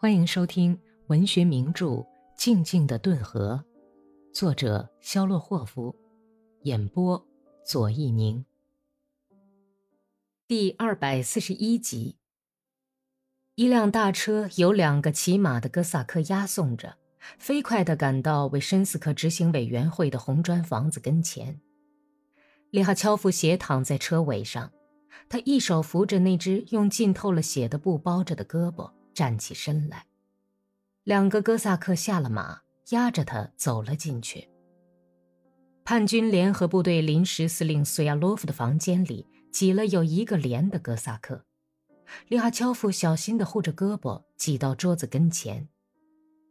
欢迎收听文学名著《静静的顿河》，作者肖洛霍夫，演播左一宁。第二百四十一集。一辆大车由两个骑马的哥萨克押送着，飞快地赶到为申斯克执行委员会的红砖房子跟前。利哈乔夫斜躺在车尾上，他一手扶着那只用浸透了血的布包着的胳膊。站起身来，两个哥萨克下了马，押着他走了进去。叛军联合部队临时司令苏亚洛夫的房间里挤了有一个连的哥萨克，利哈乔夫小心地护着胳膊，挤到桌子跟前。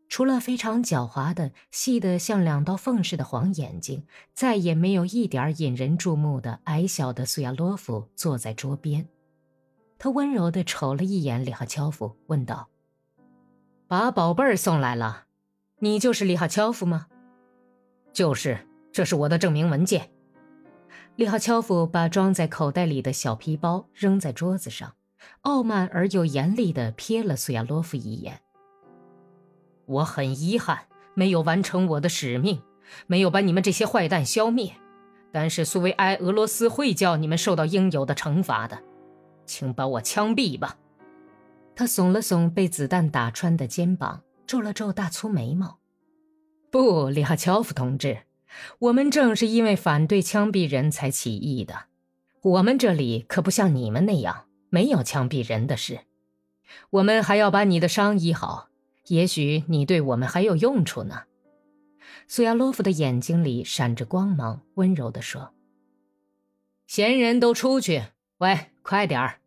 除了非常狡猾的、细得像两道缝似的黄眼睛，再也没有一点引人注目的矮小的苏亚洛夫坐在桌边。他温柔地瞅了一眼里哈乔夫，问道：“把宝贝儿送来了，你就是里哈乔夫吗？”“就是，这是我的证明文件。”里哈乔夫把装在口袋里的小皮包扔在桌子上，傲慢而又严厉地瞥了苏亚洛夫一眼。“我很遗憾，没有完成我的使命，没有把你们这些坏蛋消灭。但是苏维埃俄罗斯会叫你们受到应有的惩罚的。”请把我枪毙吧！他耸了耸被子弹打穿的肩膀，皱了皱大粗眉毛。不，里哈乔夫同志，我们正是因为反对枪毙人才起义的。我们这里可不像你们那样没有枪毙人的事。我们还要把你的伤医好，也许你对我们还有用处呢。苏亚洛夫的眼睛里闪着光芒，温柔地说：“闲人都出去，喂。”快点儿！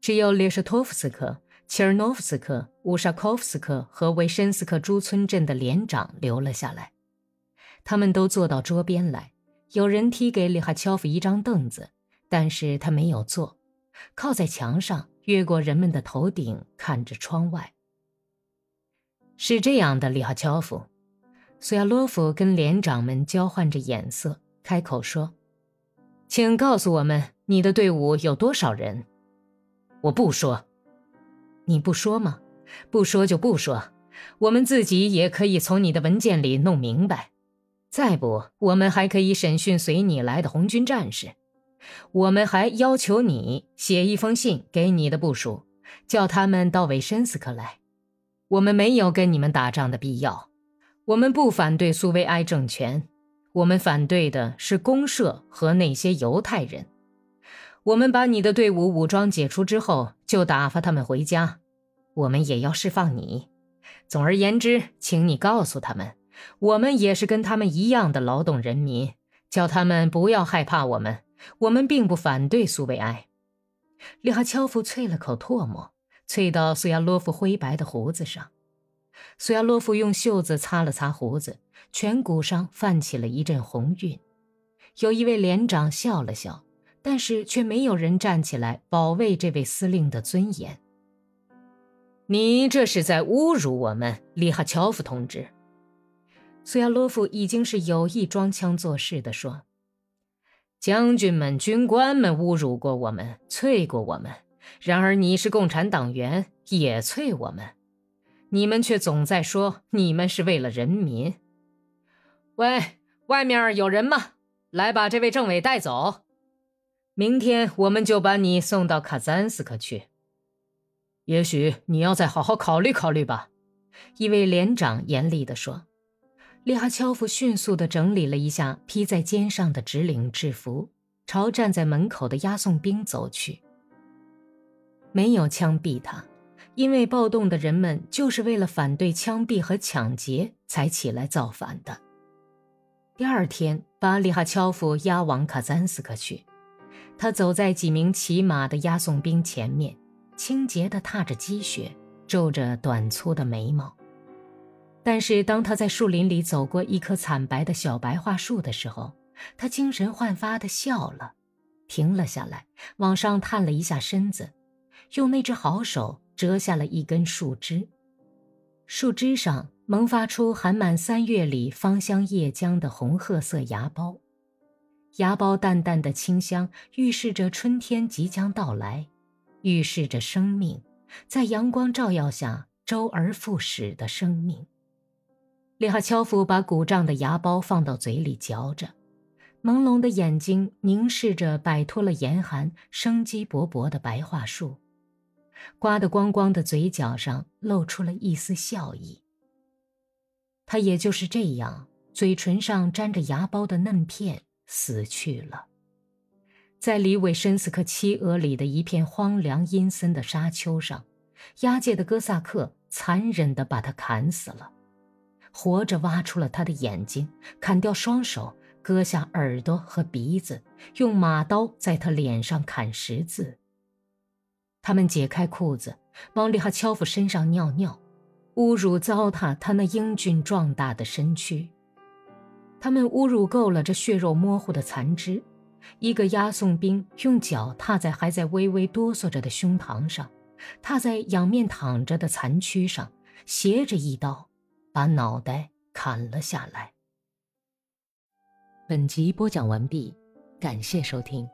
只有列什托夫斯克、切尔诺夫斯克、乌沙科夫斯克和维申斯克诸村镇的连长留了下来。他们都坐到桌边来，有人踢给里哈乔夫一张凳子，但是他没有坐，靠在墙上，越过人们的头顶，看着窗外。是这样的，里哈乔夫，苏亚洛夫跟连长们交换着眼色，开口说：“请告诉我们。”你的队伍有多少人？我不说。你不说吗？不说就不说。我们自己也可以从你的文件里弄明白。再不，我们还可以审讯随你来的红军战士。我们还要求你写一封信给你的部署，叫他们到维申斯克来。我们没有跟你们打仗的必要。我们不反对苏维埃政权，我们反对的是公社和那些犹太人。我们把你的队伍武装解除之后，就打发他们回家。我们也要释放你。总而言之，请你告诉他们，我们也是跟他们一样的劳动人民，叫他们不要害怕我们。我们并不反对苏维埃。利哈乔夫啐了口唾沫，啐到苏亚洛夫灰白的胡子上。苏亚洛夫用袖子擦了擦胡子，颧骨上泛起了一阵红晕。有一位连长笑了笑。但是却没有人站起来保卫这位司令的尊严。你这是在侮辱我们，利哈乔夫同志。苏亚洛夫已经是有意装腔作势地说：“将军们、军官们侮辱过我们，啐过我们。然而你是共产党员，也啐我们。你们却总在说你们是为了人民。喂，外面有人吗？来把这位政委带走。”明天我们就把你送到卡赞斯克去。也许你要再好好考虑考虑吧。”一位连长严厉地说。利哈乔夫迅速地整理了一下披在肩上的直领制服，朝站在门口的押送兵走去。没有枪毙他，因为暴动的人们就是为了反对枪毙和抢劫才起来造反的。第二天，把利哈乔夫押往卡赞斯克去。他走在几名骑马的押送兵前面，清洁地踏着积雪，皱着短粗的眉毛。但是当他在树林里走过一棵惨白的小白桦树的时候，他精神焕发地笑了，停了下来，往上探了一下身子，用那只好手折下了一根树枝，树枝上萌发出含满三月里芳香叶浆的红褐色芽苞。芽苞淡淡的清香，预示着春天即将到来，预示着生命在阳光照耀下周而复始的生命。列哈乔夫把鼓胀的牙包放到嘴里嚼着，朦胧的眼睛凝视着摆脱了严寒、生机勃勃的白桦树，刮得光光的嘴角上露出了一丝笑意。他也就是这样，嘴唇上沾着芽苞的嫩片死去了，在离韦申斯克七俄里的一片荒凉阴森的沙丘上，押解的哥萨克残忍地把他砍死了。活着挖出了他的眼睛，砍掉双手，割下耳朵和鼻子，用马刀在他脸上砍十字。他们解开裤子，往利哈乔夫身上尿尿，侮辱糟蹋他那英俊壮大的身躯。他们侮辱够了这血肉模糊的残肢。一个押送兵用脚踏在还在微微哆嗦着的胸膛上，踏在仰面躺着的残躯上，斜着一刀。把脑袋砍了下来。本集播讲完毕，感谢收听。